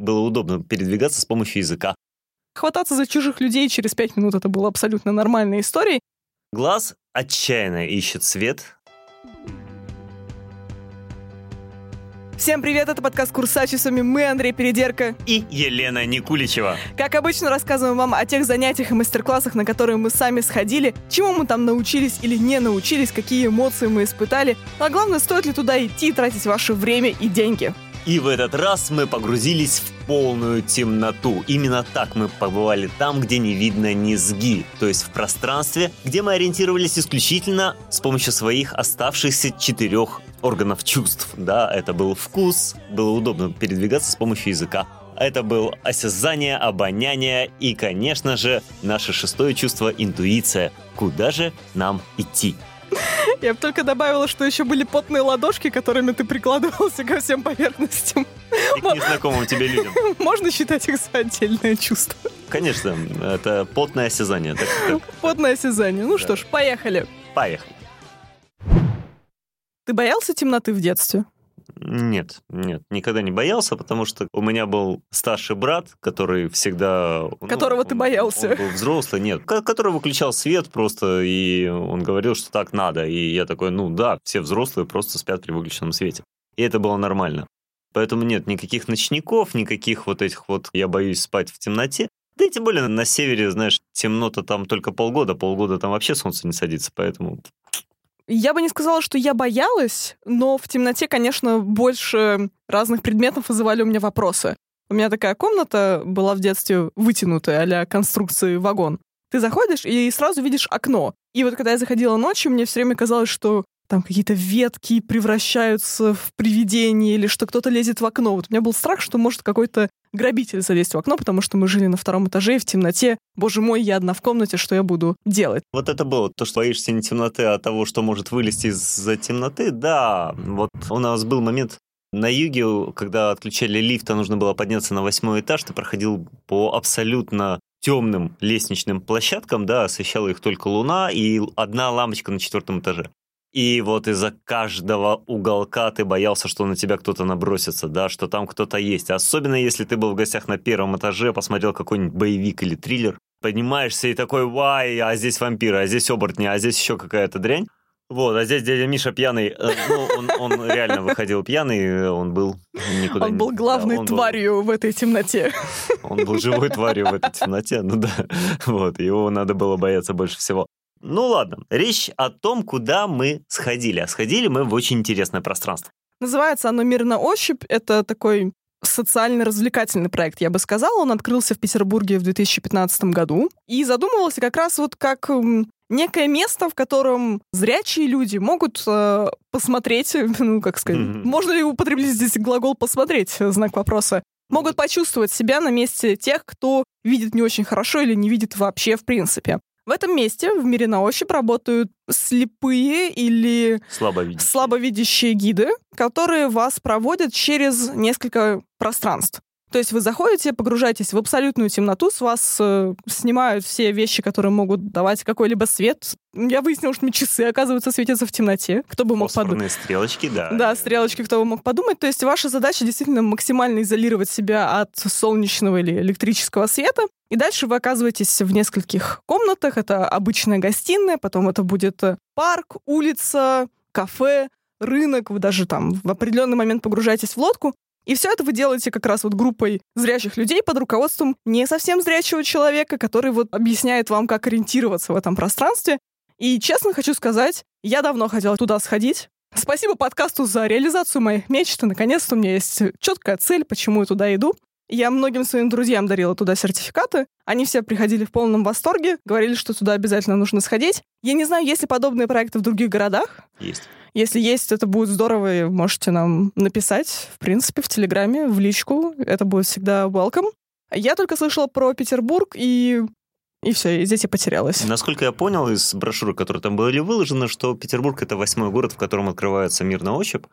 было удобно передвигаться с помощью языка. Хвататься за чужих людей через пять минут это было абсолютно нормальной историей. Глаз отчаянно ищет свет. Всем привет, это подкаст «Курсачи», с вами мы, Андрей Передерка. И Елена Никуличева. Как обычно, рассказываем вам о тех занятиях и мастер-классах, на которые мы сами сходили, чему мы там научились или не научились, какие эмоции мы испытали, а главное, стоит ли туда идти и тратить ваше время и деньги. И в этот раз мы погрузились в полную темноту. Именно так мы побывали там, где не видно низги, то есть в пространстве, где мы ориентировались исключительно с помощью своих оставшихся четырех органов чувств. Да, это был вкус, было удобно передвигаться с помощью языка. Это был осязание, обоняние и, конечно же, наше шестое чувство – интуиция. Куда же нам идти? Я бы только добавила, что еще были потные ладошки, которыми ты прикладывался ко всем поверхностям. И к незнакомым тебе людям. Можно считать их за отдельное чувство. Конечно, это потное осязание. Так, так. Потное осязание. Ну что ж, поехали. Поехали. Ты боялся темноты в детстве? Нет, нет, никогда не боялся, потому что у меня был старший брат, который всегда... ну, Которого ты он- боялся. Он был взрослый, нет, ко- который выключал свет просто, и он говорил, что так надо. И я такой, ну да, все взрослые просто спят при выключенном свете. И это было нормально. Поэтому нет никаких ночников, никаких вот этих вот «я боюсь спать в темноте». Да и тем более на севере, знаешь, темно-то там только полгода, полгода там вообще солнце не садится, поэтому Я бы не сказала, что я боялась, но в темноте, конечно, больше разных предметов вызывали у меня вопросы. У меня такая комната была в детстве вытянутая, а конструкции вагон. Ты заходишь и сразу видишь окно. И вот когда я заходила ночью, мне все время казалось, что там какие-то ветки превращаются в привидение или что кто-то лезет в окно. Вот у меня был страх, что может какой-то грабитель залезть в окно, потому что мы жили на втором этаже и в темноте. Боже мой, я одна в комнате, что я буду делать? Вот это было то, что боишься не темноты, а того, что может вылезти из-за темноты. Да, вот у нас был момент на юге, когда отключали лифт, а нужно было подняться на восьмой этаж, ты проходил по абсолютно темным лестничным площадкам, да, освещала их только луна и одна лампочка на четвертом этаже. И вот из-за каждого уголка ты боялся, что на тебя кто-то набросится, да, что там кто-то есть. Особенно если ты был в гостях на первом этаже, посмотрел какой-нибудь боевик или триллер, поднимаешься и такой, вай, а здесь вампиры, а здесь оборотни, а здесь еще какая-то дрянь. Вот, а здесь дядя Миша пьяный. Э, Ну, он, он реально выходил пьяный, он был никуда Он не- был главной да, он был- тварью в этой темноте. он был живой тварью в этой темноте, ну да. Вот, его надо было бояться больше всего. Ну ладно, речь о том, куда мы сходили. А сходили мы в очень интересное пространство. Называется оно «Мир на ощупь». Это такой социально-развлекательный проект, я бы сказала. Он открылся в Петербурге в 2015 году и задумывался как раз вот как м, некое место, в котором зрячие люди могут э, посмотреть, ну, как сказать, Мгм. можно ли употребить здесь глагол «посмотреть», знак вопроса, могут почувствовать себя на месте тех, кто видит не очень хорошо или не видит вообще в принципе. В этом месте, в мире на ощупь, работают слепые или Слабо видеть. слабовидящие гиды, которые вас проводят через несколько пространств. То есть вы заходите, погружаетесь в абсолютную темноту, с вас э, снимают все вещи, которые могут давать какой-либо свет. Я выяснила, что мне часы, оказывается, светятся в темноте. Кто бы мог подумать. Стрелочки, да. Да, стрелочки, кто бы мог подумать. То есть ваша задача действительно максимально изолировать себя от солнечного или электрического света. И дальше вы оказываетесь в нескольких комнатах. Это обычная гостиная, потом это будет э, парк, улица, кафе, рынок. Вы даже там в определенный момент погружаетесь в лодку. И все это вы делаете как раз вот группой зрячих людей под руководством не совсем зрячего человека, который вот объясняет вам, как ориентироваться в этом пространстве. И честно хочу сказать, я давно хотела туда сходить. Спасибо подкасту за реализацию моих мечт. Наконец-то у меня есть четкая цель, почему я туда иду. Я многим своим друзьям дарила туда сертификаты. Они все приходили в полном восторге, говорили, что туда обязательно нужно сходить. Я не знаю, есть ли подобные проекты в других городах. Есть. Если есть, это будет здорово, и можете нам написать, в принципе, в Телеграме, в личку. Это будет всегда welcome. Я только слышала про Петербург, и, и все, и здесь я потерялась. Насколько я понял из брошюры, которые там были выложены, что Петербург — это восьмой город, в котором открывается мир на ощупь.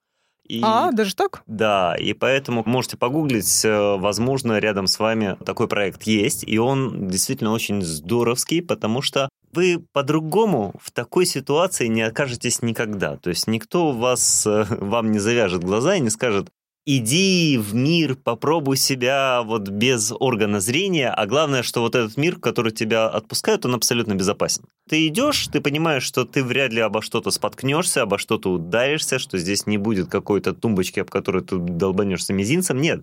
И... А, даже так? Да, и поэтому можете погуглить, э, возможно, рядом с вами такой проект есть, и он действительно очень здоровский, потому что вы по-другому в такой ситуации не окажетесь никогда. То есть никто вас, э, вам не завяжет глаза и не скажет, иди в мир, попробуй себя вот без органа зрения, а главное, что вот этот мир, который тебя отпускают, он абсолютно безопасен. Ты идешь, ты понимаешь, что ты вряд ли обо что-то споткнешься, обо что-то ударишься, что здесь не будет какой-то тумбочки, об которой ты долбанешься мизинцем. Нет,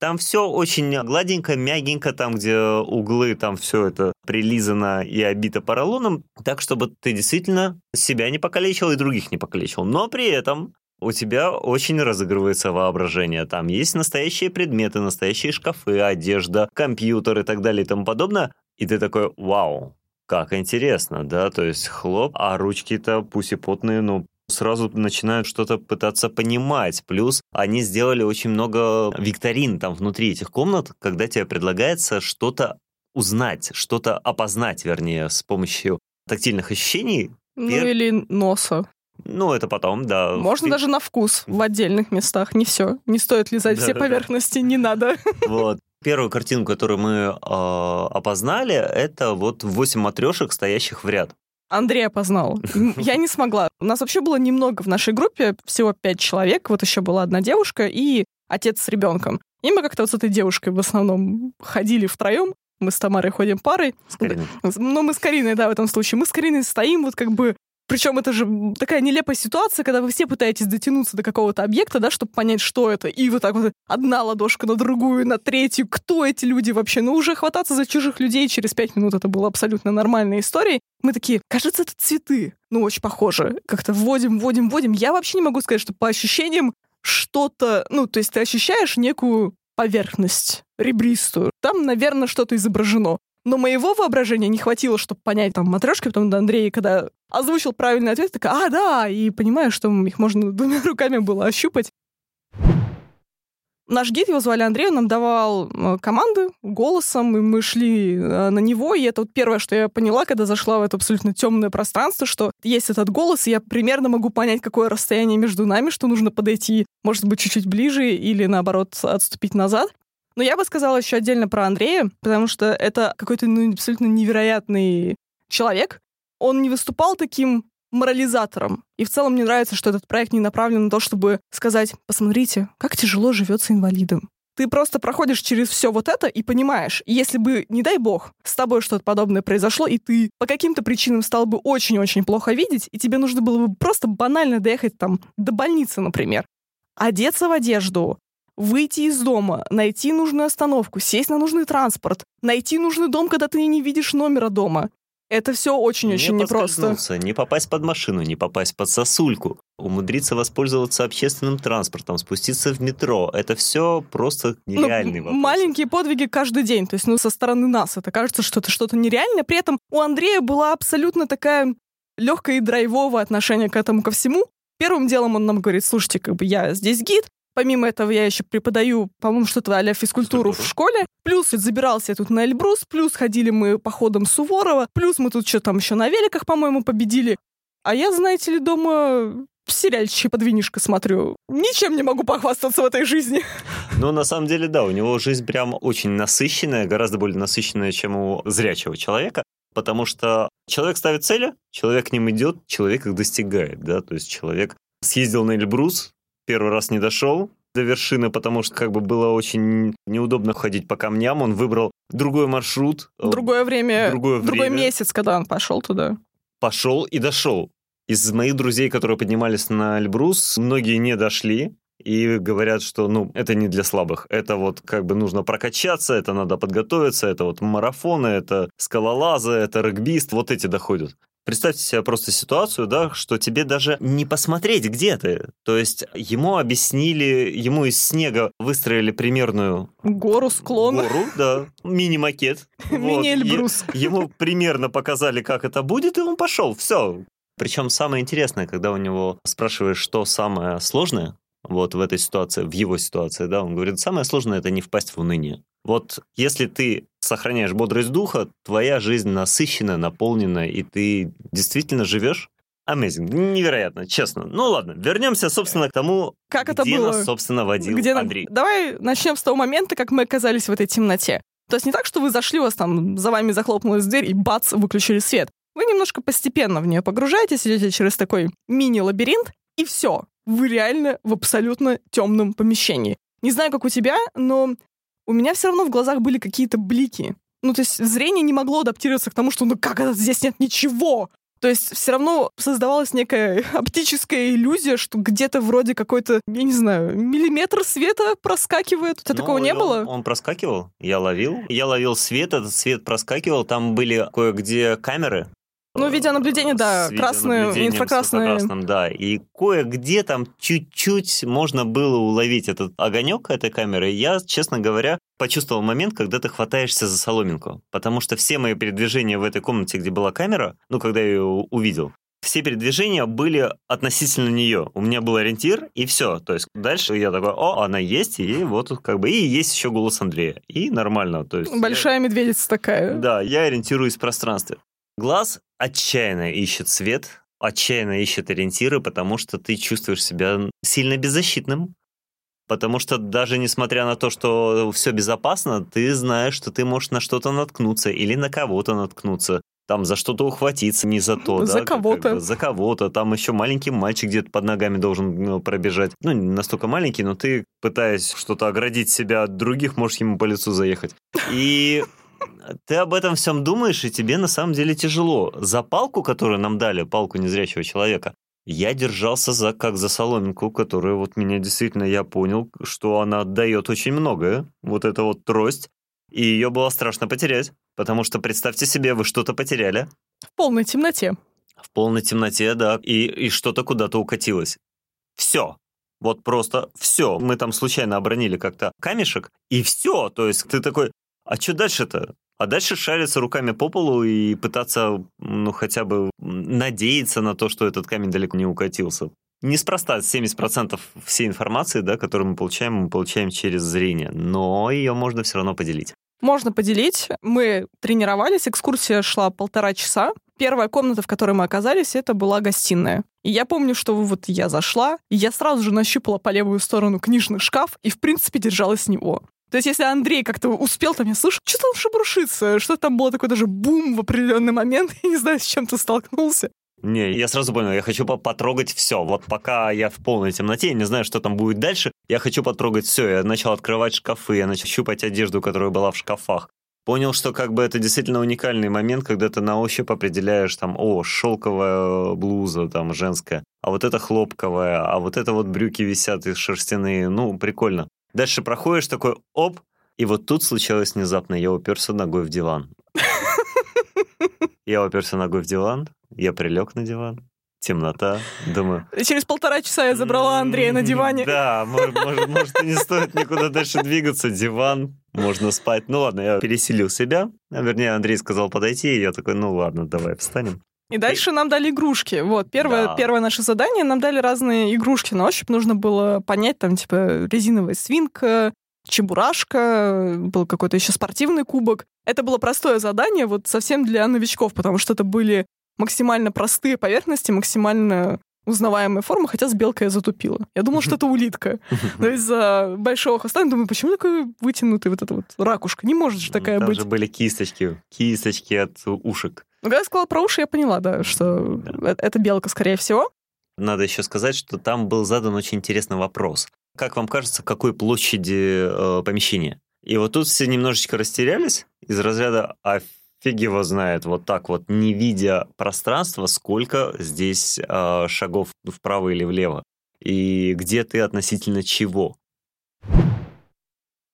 там все очень гладенько, мягенько, там, где углы, там все это прилизано и обито поролоном, так, чтобы ты действительно себя не покалечил и других не покалечил. Но при этом у тебя очень разыгрывается воображение. Там есть настоящие предметы, настоящие шкафы, одежда, компьютер и так далее и тому подобное. И ты такой, вау, как интересно, да, то есть хлоп, а ручки-то пусть и потные, но сразу начинают что-то пытаться понимать. Плюс они сделали очень много викторин там внутри этих комнат, когда тебе предлагается что-то узнать, что-то опознать, вернее, с помощью тактильных ощущений. Ну Пер... или носа. Ну, это потом, да. Можно даже на вкус в отдельных местах, не все. Не стоит лизать все поверхности, не надо. Вот. Первую картинку, которую мы э, опознали, это вот восемь матрешек, стоящих в ряд. Андрей опознал. Я не смогла. У нас вообще было немного в нашей группе, всего пять человек. Вот еще была одна девушка и отец с ребенком. И мы как-то вот с этой девушкой в основном ходили втроем. Мы с Тамарой ходим парой. С Кариной. Ну, мы с Кариной, да, в этом случае. Мы с Кариной стоим вот как бы причем это же такая нелепая ситуация, когда вы все пытаетесь дотянуться до какого-то объекта, да, чтобы понять, что это. И вот так вот одна ладошка на другую, на третью. Кто эти люди вообще? Ну, уже хвататься за чужих людей через пять минут это было абсолютно нормальной историей. Мы такие, кажется, это цветы. Ну, очень похоже. Как-то вводим, вводим, вводим. Я вообще не могу сказать, что по ощущениям что-то... Ну, то есть ты ощущаешь некую поверхность ребристую. Там, наверное, что-то изображено. Но моего воображения не хватило, чтобы понять там матрешки, потом до Андрея, когда озвучил правильный ответ, такая, а, да, и понимаю, что их можно двумя руками было ощупать. Наш гид, его звали Андрей, он нам давал э, команды голосом, и мы шли э, на него, и это вот первое, что я поняла, когда зашла в это абсолютно темное пространство, что есть этот голос, и я примерно могу понять, какое расстояние между нами, что нужно подойти, может быть, чуть-чуть ближе или, наоборот, отступить назад. Но я бы сказала еще отдельно про Андрея, потому что это какой-то ну, абсолютно невероятный человек. Он не выступал таким морализатором. И в целом мне нравится, что этот проект не направлен на то, чтобы сказать, посмотрите, как тяжело живется инвалидом. Ты просто проходишь через все вот это и понимаешь, если бы, не дай бог, с тобой что-то подобное произошло, и ты по каким-то причинам стал бы очень-очень плохо видеть, и тебе нужно было бы просто банально доехать там до больницы, например, одеться в одежду, выйти из дома, найти нужную остановку, сесть на нужный транспорт, найти нужный дом, когда ты не видишь номера дома. Это все очень-очень не непросто. Не попасть под машину, не попасть под сосульку, умудриться воспользоваться общественным транспортом, спуститься в метро. Это все просто ну, нереальный ну, вопрос. Маленькие подвиги каждый день. То есть, ну, со стороны нас это кажется, что это что-то нереальное. При этом у Андрея была абсолютно такая легкая и драйвовое отношение к этому ко всему. Первым делом он нам говорит, слушайте, как бы я здесь гид, Помимо этого, я еще преподаю, по-моему, что-то а физкультуру в школе. Плюс забирался я тут на Эльбрус, плюс ходили мы походом Суворова, плюс мы тут что там еще на великах, по-моему, победили. А я, знаете ли, дома сериальчики под винишко смотрю. Ничем не могу похвастаться в этой жизни. Ну, на самом деле, да, у него жизнь прям очень насыщенная, гораздо более насыщенная, чем у зрячего человека, потому что человек ставит цели, человек к ним идет, человек их достигает, да, то есть человек съездил на Эльбрус, первый раз не дошел до вершины, потому что как бы было очень неудобно ходить по камням. Он выбрал другой маршрут. Э, другое время. Другое время. Другой месяц, когда он пошел туда. Пошел и дошел. Из моих друзей, которые поднимались на Эльбрус, многие не дошли и говорят, что ну это не для слабых. Это вот как бы нужно прокачаться, это надо подготовиться, это вот марафоны, это скалолазы, это регбист, вот эти доходят. Представьте себе просто ситуацию, да, что тебе даже не посмотреть, где ты. То есть ему объяснили, ему из снега выстроили примерную... Гору, склон. Гору, да. Мини-макет. Мини-эльбрус. Ему примерно показали, как это будет, и он пошел. Все. Причем самое интересное, когда у него спрашиваешь, что самое сложное, вот в этой ситуации, в его ситуации, да, он говорит, самое сложное — это не впасть в уныние. Вот если ты сохраняешь бодрость духа, твоя жизнь насыщена, наполнена, и ты действительно живешь Amazing. Невероятно, честно. Ну ладно, вернемся, собственно, к тому, как это где было? нас, собственно, водил где Андрей. Давай начнем с того момента, как мы оказались в этой темноте. То есть не так, что вы зашли, у вас там за вами захлопнулась дверь и бац, выключили свет. Вы немножко постепенно в нее погружаетесь, идете через такой мини-лабиринт, и все. Вы реально в абсолютно темном помещении. Не знаю, как у тебя, но у меня все равно в глазах были какие-то блики. Ну, то есть зрение не могло адаптироваться к тому, что ну как это, здесь нет ничего. То есть все равно создавалась некая оптическая иллюзия, что где-то вроде какой-то, я не знаю, миллиметр света проскакивает. У тебя Ну, такого не он- было? Он проскакивал, я ловил. Я ловил свет, этот свет проскакивал. Там были кое-где камеры. Ну, видеонаблюдение, да, инфракрасные. инфракрасным, да. И кое-где там чуть-чуть можно было уловить этот огонек этой камеры. Я, честно говоря, почувствовал момент, когда ты хватаешься за соломинку. Потому что все мои передвижения в этой комнате, где была камера, ну, когда я ее увидел, все передвижения были относительно нее. У меня был ориентир, и все. То есть дальше я такой, о, она есть, и вот как бы, и есть еще голос Андрея. И нормально. То есть я- Большая медведица такая. да, я ориентируюсь в пространстве. Глаз отчаянно ищет свет, отчаянно ищет ориентиры, потому что ты чувствуешь себя сильно беззащитным. Потому что даже несмотря на то, что все безопасно, ты знаешь, что ты можешь на что-то наткнуться или на кого-то наткнуться. Там за что-то ухватиться, не за то, За да, как кого-то. бы, за кого-то. Там еще маленький мальчик где-то под ногами должен ну, пробежать. Ну, не настолько маленький, но ты, пытаясь что-то оградить себя от других, можешь ему по лицу заехать. И ты об этом всем думаешь, и тебе на самом деле тяжело. За палку, которую нам дали, палку незрячего человека, я держался за, как за соломинку, которая вот меня действительно, я понял, что она отдает очень многое. Вот эта вот трость. И ее было страшно потерять. Потому что представьте себе, вы что-то потеряли. В полной темноте. В полной темноте, да, и, и что-то куда-то укатилось. Все. Вот просто все. Мы там случайно обронили как-то камешек, и все. То есть ты такой, а что дальше-то? А дальше шариться руками по полу и пытаться, ну, хотя бы надеяться на то, что этот камень далеко не укатился. Неспроста 70% всей информации, да, которую мы получаем, мы получаем через зрение, но ее можно все равно поделить. Можно поделить. Мы тренировались, экскурсия шла полтора часа. Первая комната, в которой мы оказались, это была гостиная. И я помню, что вот я зашла, и я сразу же нащупала по левую сторону книжный шкаф и, в принципе, держалась него. То есть, если Андрей как-то успел там, я слышу, что-то шебрушится, что там было такой даже бум в определенный момент, я не знаю, с чем ты столкнулся. Не, я сразу понял, я хочу по- потрогать все. Вот пока я в полной темноте, я не знаю, что там будет дальше, я хочу потрогать все. Я начал открывать шкафы, я начал щупать одежду, которая была в шкафах. Понял, что как бы это действительно уникальный момент, когда ты на ощупь определяешь там, о, шелковая блуза там женская, а вот это хлопковая, а вот это вот брюки висят и шерстяные. Ну, прикольно. Дальше проходишь такой, оп, и вот тут случилось внезапно, я уперся ногой в диван. Я уперся ногой в диван, я прилег на диван, темнота, думаю... Через полтора часа я забрала Андрея на диване. Да, может, не стоит никуда дальше двигаться, диван, можно спать. Ну ладно, я переселил себя, вернее Андрей сказал подойти, и я такой, ну ладно, давай встанем. И дальше нам дали игрушки. Вот, первое, Да. первое наше задание, нам дали разные игрушки на ощупь. Нужно было понять, там, типа, резиновая свинка, чебурашка, был какой-то еще спортивный кубок. Это было простое задание, вот совсем для новичков, потому что это были максимально простые поверхности, максимально узнаваемая форма, хотя с белкой я затупила. Я думала, что это улитка. Но из-за большого хвоста, я думаю, почему такой вытянутый вот эта вот ракушка? Не может же такая Там быть. же были кисточки, кисточки от ушек. Но когда я сказала про уши, я поняла, да, что Да. э- это белка, скорее всего. Надо еще сказать, что там был задан очень интересный вопрос. Как вам кажется, какой площади э, помещение? И вот тут все немножечко растерялись из разряда «а фиг его знает», вот так вот, не видя пространства, сколько здесь э, шагов вправо или влево, и где ты относительно чего.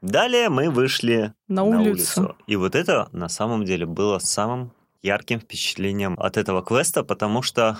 Далее мы вышли На на улицу. улицу. И вот это на самом деле было самым ярким впечатлением от этого квеста, потому что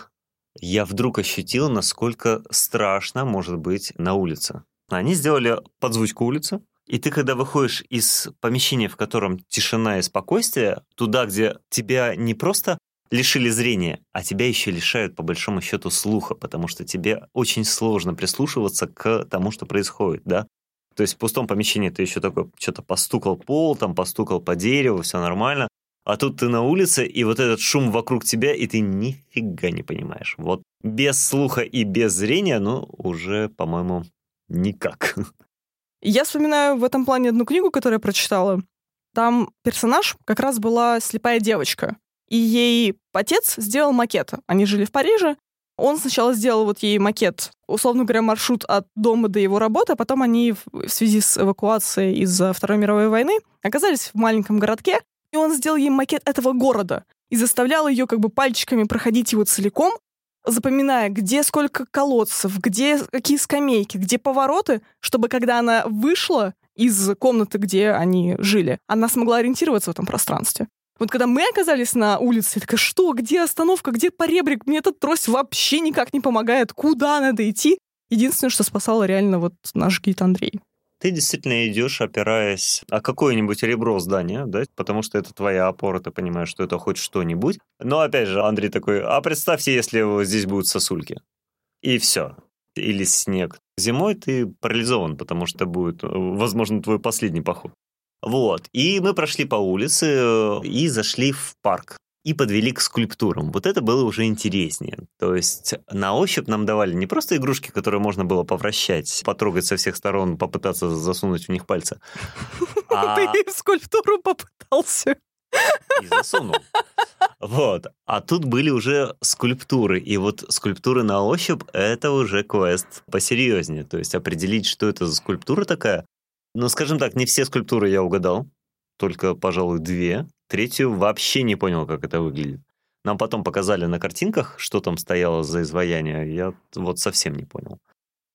я вдруг ощутил, насколько страшно может быть на улице. Они сделали подзвучку улицы, и ты, когда выходишь из помещения, в котором тишина и спокойствие, туда, где тебя не просто лишили зрения, а тебя еще лишают, по большому счету, слуха, потому что тебе очень сложно прислушиваться к тому, что происходит, да? То есть в пустом помещении ты еще такой что-то постукал пол, там постукал по дереву, все нормально. А тут ты на улице, и вот этот шум вокруг тебя, и ты нифига не понимаешь. Вот без слуха и без зрения, ну, уже, по-моему, никак. Я вспоминаю в этом плане одну книгу, которую я прочитала. Там персонаж как раз была слепая девочка. И ей отец сделал макет. Они жили в Париже, Он сначала сделал вот ей макет, условно говоря, маршрут от дома до его работы, а потом они в связи с эвакуацией из-за Второй мировой войны оказались в маленьком городке, и он сделал ей макет этого города и заставлял ее как бы пальчиками проходить его целиком, запоминая, где сколько колодцев, где какие скамейки, где повороты, чтобы когда она вышла из комнаты, где они жили, она смогла ориентироваться в этом пространстве. Вот когда мы оказались на улице, я такая, что, где остановка, где поребрик? Мне этот трость вообще никак не помогает. Куда надо идти? Единственное, что спасало реально вот наш гид Андрей. Ты действительно идешь, опираясь о какое-нибудь ребро здания, да, потому что это твоя опора, ты понимаешь, что это хоть что-нибудь. Но опять же, Андрей такой, а представьте, если здесь будут сосульки. И все. Или снег. Зимой ты парализован, потому что будет, возможно, твой последний поход. Вот. И мы прошли по улице э, и зашли в парк и подвели к скульптурам. Вот это было уже интереснее. То есть на ощупь нам давали не просто игрушки, которые можно было повращать, потрогать со всех сторон, попытаться засунуть в них пальцы. А... Ты в скульптуру попытался. И засунул. Вот. А тут были уже скульптуры. И вот скульптуры на ощупь — это уже квест посерьезнее. То есть определить, что это за скульптура такая, ну, скажем так, не все скульптуры я угадал, только, пожалуй, две. Третью вообще не понял, как это выглядит. Нам потом показали на картинках, что там стояло за изваяние. Я вот совсем не понял.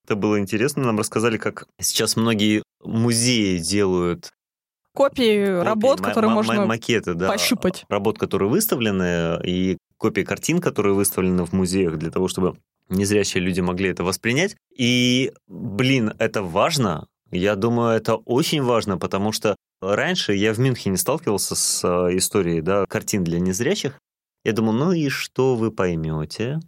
Это было интересно. Нам рассказали, как сейчас многие музеи делают копии, копии работ, которые можно макеты, да, пощупать. Работ, которые выставлены, и копии картин, которые выставлены в музеях для того, чтобы незрячие люди могли это воспринять. И, блин, это важно, я думаю, это очень важно, потому что раньше я в Мюнхене сталкивался с э, историей да, картин для незрячих. Я думал, ну и что вы поймете?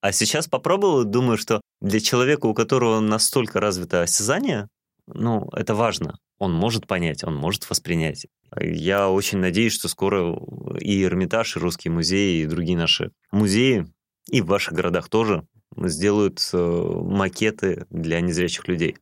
А сейчас попробовал, думаю, что для человека, у которого настолько развито осязание, ну, это важно. Он может понять, он может воспринять. Я очень надеюсь, что скоро и Эрмитаж, и Русский музей, и другие наши музеи, и в ваших городах тоже сделают э, макеты для незрячих людей.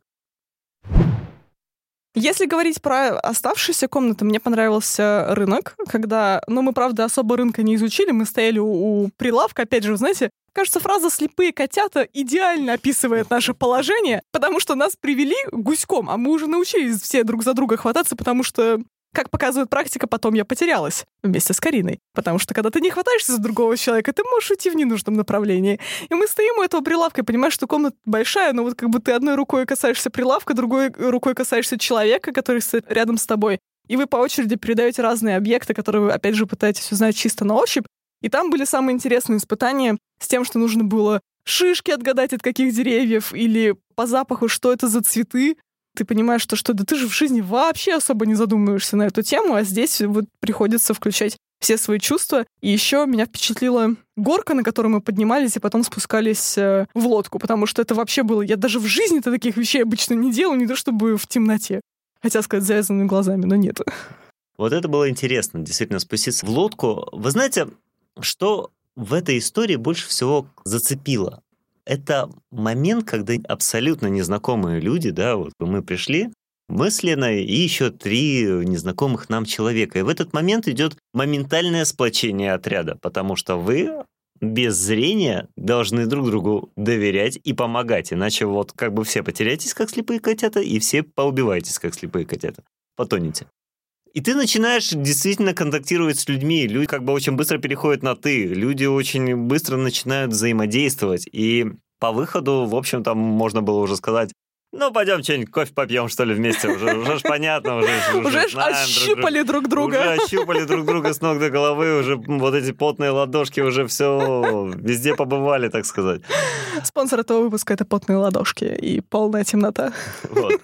Если говорить про оставшиеся комнаты, мне понравился рынок, когда, ну, мы, правда, особо рынка не изучили, мы стояли у, у прилавка, опять же, знаете, кажется, фраза «слепые котята» идеально описывает наше положение, потому что нас привели гуськом, а мы уже научились все друг за друга хвататься, потому что как показывает практика, потом я потерялась вместе с Кариной. Потому что когда ты не хватаешься за другого человека, ты можешь уйти в ненужном направлении. И мы стоим у этого прилавка и понимаешь, что комната большая, но вот как бы ты одной рукой касаешься прилавка, другой рукой касаешься человека, который рядом с тобой. И вы по очереди передаете разные объекты, которые вы, опять же, пытаетесь узнать чисто на ощупь. И там были самые интересные испытания с тем, что нужно было шишки отгадать от каких деревьев или по запаху, что это за цветы ты понимаешь, что, что да ты же в жизни вообще особо не задумываешься на эту тему, а здесь вот приходится включать все свои чувства. И еще меня впечатлила горка, на которой мы поднимались и потом спускались э, в лодку, потому что это вообще было... Я даже в жизни-то таких вещей обычно не делаю, не то чтобы в темноте. Хотя сказать завязанными глазами, но нет. Вот это было интересно, действительно, спуститься в лодку. Вы знаете, что в этой истории больше всего зацепило? Это момент, когда абсолютно незнакомые люди, да, вот мы пришли, мы с Леной и еще три незнакомых нам человека. И в этот момент идет моментальное сплочение отряда, потому что вы без зрения должны друг другу доверять и помогать, иначе вот как бы все потеряетесь, как слепые котята, и все поубиваетесь, как слепые котята. Потонете. И ты начинаешь действительно контактировать с людьми. Люди как бы очень быстро переходят на «ты». Люди очень быстро начинают взаимодействовать. И по выходу, в общем, там можно было уже сказать, ну, пойдем что-нибудь кофе попьем, что ли, вместе. Уже, уже ж понятно, уже, уже, уже знаем ощупали друг, друг друга. Уже ощупали друг друга с ног до головы, уже вот эти потные ладошки уже все везде побывали, так сказать. Спонсор этого выпуска — это потные ладошки и полная темнота. Вот.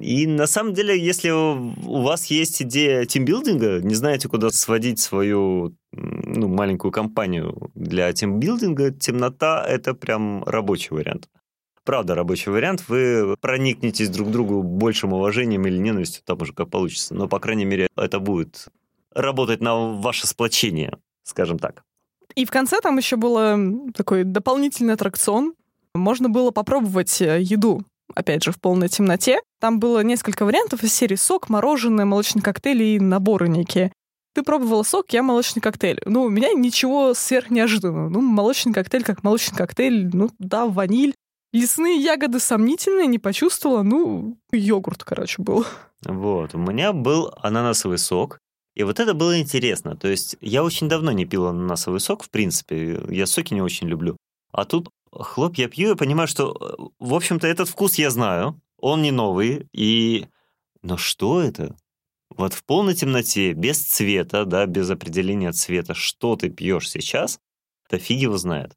И на самом деле, если у вас есть идея тимбилдинга, не знаете, куда сводить свою ну, маленькую компанию для тимбилдинга, темнота — это прям рабочий вариант. Правда, рабочий вариант. Вы проникнетесь друг к другу большим уважением или ненавистью, там уже как получится. Но, по крайней мере, это будет работать на ваше сплочение, скажем так. И в конце там еще был такой дополнительный аттракцион. Можно было попробовать э, еду опять же, в полной темноте. Там было несколько вариантов из серии сок, мороженое, молочный коктейль и наборы некие. Ты пробовала сок, я молочный коктейль. Ну, у меня ничего сверхнеожиданного. Ну, молочный коктейль как молочный коктейль. Ну, да, ваниль. Лесные ягоды сомнительные, не почувствовала. Ну, йогурт, короче, был. Вот, у меня был ананасовый сок. И вот это было интересно. То есть я очень давно не пил ананасовый сок, в принципе. Я соки не очень люблю. А тут хлоп я пью и понимаю, что, в общем-то, этот вкус я знаю. Он не новый. И... Но что это? Вот в полной темноте, без цвета, да, без определения цвета, что ты пьешь сейчас, да фиг его знает.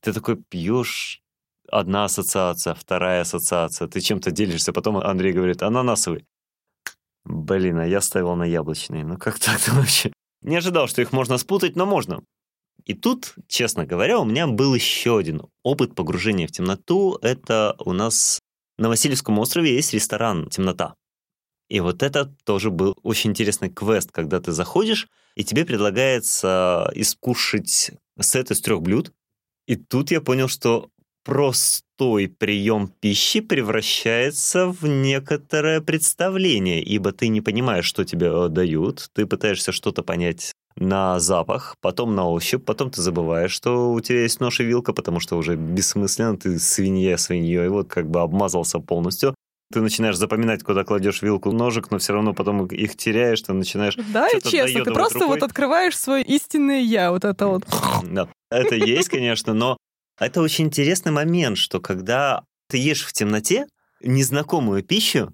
Ты такой пьешь одна ассоциация, вторая ассоциация, ты чем-то делишься, потом Андрей говорит, ананасовый. Блин, а я ставил на яблочный. Ну как так-то вообще? Не ожидал, что их можно спутать, но можно. И тут, честно говоря, у меня был еще один опыт погружения в темноту. Это у нас на Васильевском острове есть ресторан «Темнота». И вот это тоже был очень интересный квест, когда ты заходишь, и тебе предлагается искушать сет из трех блюд. И тут я понял, что простой прием пищи превращается в некоторое представление, ибо ты не понимаешь, что тебе э, дают, ты пытаешься что-то понять на запах, потом на ощупь, потом ты забываешь, что у тебя есть нож и вилка, потому что уже бессмысленно, ты свинья свиньей, вот как бы обмазался полностью. Ты начинаешь запоминать, куда кладешь вилку, ножик, но все равно потом их теряешь, ты начинаешь... Да, и честно, ты просто рукой. вот открываешь свое истинное я, вот это вот. Да, это есть, конечно, но это очень интересный момент, что когда ты ешь в темноте незнакомую пищу,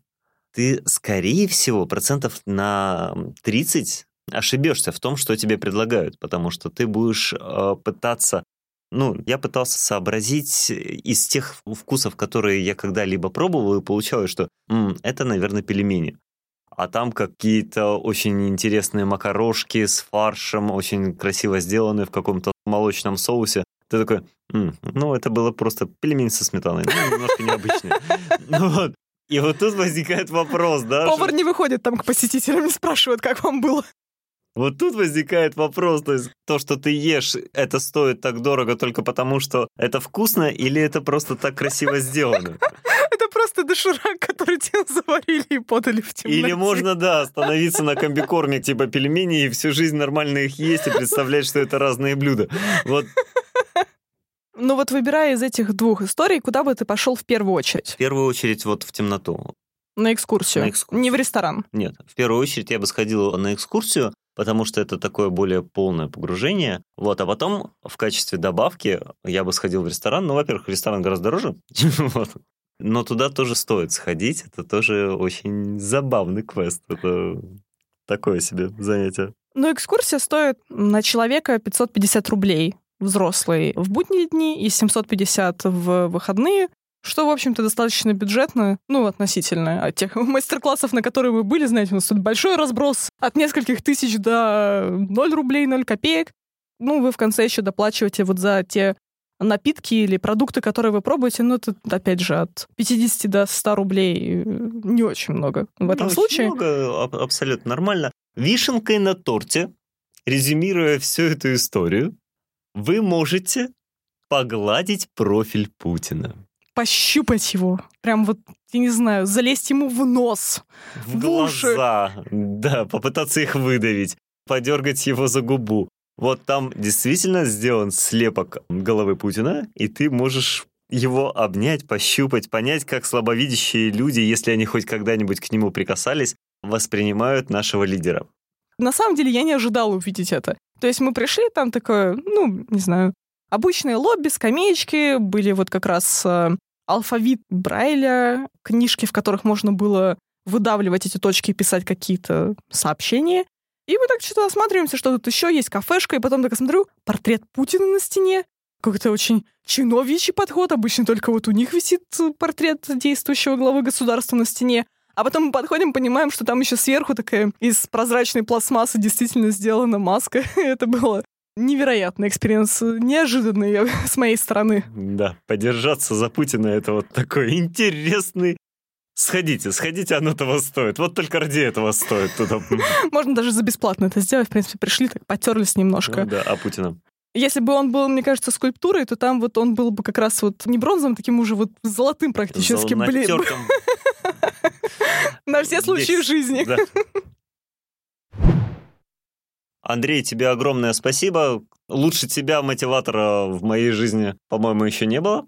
ты, скорее всего, процентов на 30 ошибешься в том, что тебе предлагают, потому что ты будешь э, пытаться ну, я пытался сообразить из тех вкусов, которые я когда-либо пробовал, и получалось, что М, это, наверное, пельмени. А там какие-то очень интересные макарошки с фаршем, очень красиво сделанные в каком-то молочном соусе. Ты такой, М, ну, это было просто пельмени со сметаной, ну, немножко необычные. Ну вот. И вот тут возникает вопрос, да? Повар не выходит там к посетителям и спрашивает, как вам было. Вот тут возникает вопрос, то есть то, что ты ешь, это стоит так дорого только потому, что это вкусно, или это просто так красиво сделано? Это просто доширак, который тебе заварили и подали в темноте. Или можно, да, остановиться на комбикорме типа пельмени и всю жизнь нормально их есть и представлять, что это разные блюда. Вот ну вот выбирая из этих двух историй, куда бы ты пошел в первую очередь? В первую очередь вот в темноту. На экскурсию. на экскурсию. Не в ресторан. Нет, в первую очередь я бы сходил на экскурсию, потому что это такое более полное погружение. Вот, а потом в качестве добавки я бы сходил в ресторан. Ну, во-первых, ресторан гораздо дороже. вот. Но туда тоже стоит сходить. Это тоже очень забавный квест. Это такое себе занятие. Ну, экскурсия стоит на человека 550 рублей взрослый в будние дни и 750 в выходные, что, в общем-то, достаточно бюджетно, ну, относительно от тех мастер-классов, на которые мы были, знаете, у нас тут большой разброс от нескольких тысяч до 0 рублей, 0 копеек. Ну, вы в конце еще доплачиваете вот за те напитки или продукты, которые вы пробуете, ну, это, опять же, от 50 до 100 рублей не очень много в этом не случае. Много, абсолютно нормально. Вишенкой на торте, резюмируя всю эту историю, вы можете погладить профиль Путина. Пощупать его. Прям вот, я не знаю, залезть ему в нос. В, в глаза. Уши. Да, попытаться их выдавить. Подергать его за губу. Вот там действительно сделан слепок головы Путина, и ты можешь его обнять, пощупать, понять, как слабовидящие люди, если они хоть когда-нибудь к нему прикасались, воспринимают нашего лидера. На самом деле я не ожидала увидеть это. То есть мы пришли, там такое, ну, не знаю, обычные лобби, скамеечки, были вот как раз э, алфавит Брайля, книжки, в которых можно было выдавливать эти точки и писать какие-то сообщения. И мы так что-то осматриваемся, что тут еще есть кафешка, и потом так смотрю, портрет Путина на стене. Как-то очень чиновичий подход. Обычно только вот у них висит портрет действующего главы государства на стене. А потом мы подходим, понимаем, что там еще сверху такая из прозрачной пластмассы действительно сделана маска. Это было невероятный experience, неожиданный с моей стороны. Да, подержаться за Путина — это вот такой интересный Сходите, сходите, оно того стоит. Вот только ради этого стоит туда. Можно даже за бесплатно это сделать. В принципе, пришли, так потерлись немножко. Ну, да, а Путина? Если бы он был, мне кажется, скульптурой, то там вот он был бы как раз вот не бронзовым, таким уже вот золотым практически. Блин. На все случаи жизни. Андрей, тебе огромное спасибо. Лучше тебя, мотиватора, в моей жизни, по-моему, еще не было.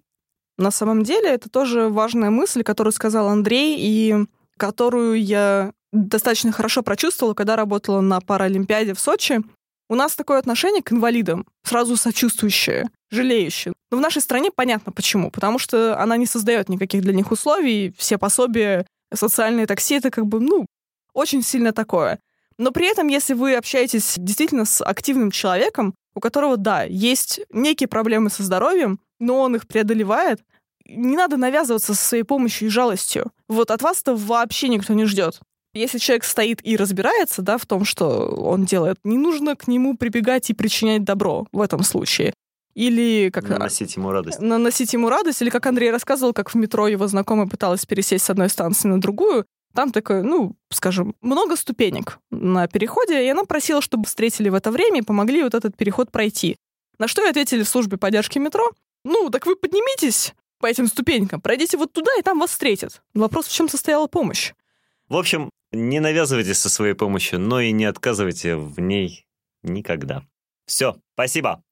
На самом деле, это тоже важная мысль, которую сказал Андрей, и которую я достаточно хорошо прочувствовала, когда работала на Паралимпиаде в Сочи. У нас такое отношение к инвалидам, сразу сочувствующее, жалеющее. Но в нашей стране понятно почему. Потому что она не создает никаких для них условий, все пособия, социальные такси — это как бы, ну, очень сильно такое. Но при этом, если вы общаетесь действительно с активным человеком, у которого, да, есть некие проблемы со здоровьем, но он их преодолевает, не надо навязываться со своей помощью и жалостью. Вот от вас-то вообще никто не ждет. Если человек стоит и разбирается, да, в том, что он делает, не нужно к нему прибегать и причинять добро в этом случае. Или как... Наносить ему радость. Наносить ему радость. Или как Андрей рассказывал, как в метро его знакомая пыталась пересесть с одной станции на другую. Там такое, ну, скажем, много ступенек на переходе, и она просила, чтобы встретили в это время и помогли вот этот переход пройти. На что и ответили в службе поддержки метро. Ну, так вы поднимитесь по этим ступенькам, пройдите вот туда, и там вас встретят. Вопрос, в чем состояла помощь? В общем, не навязывайтесь со своей помощью, но и не отказывайте в ней никогда. Все, спасибо.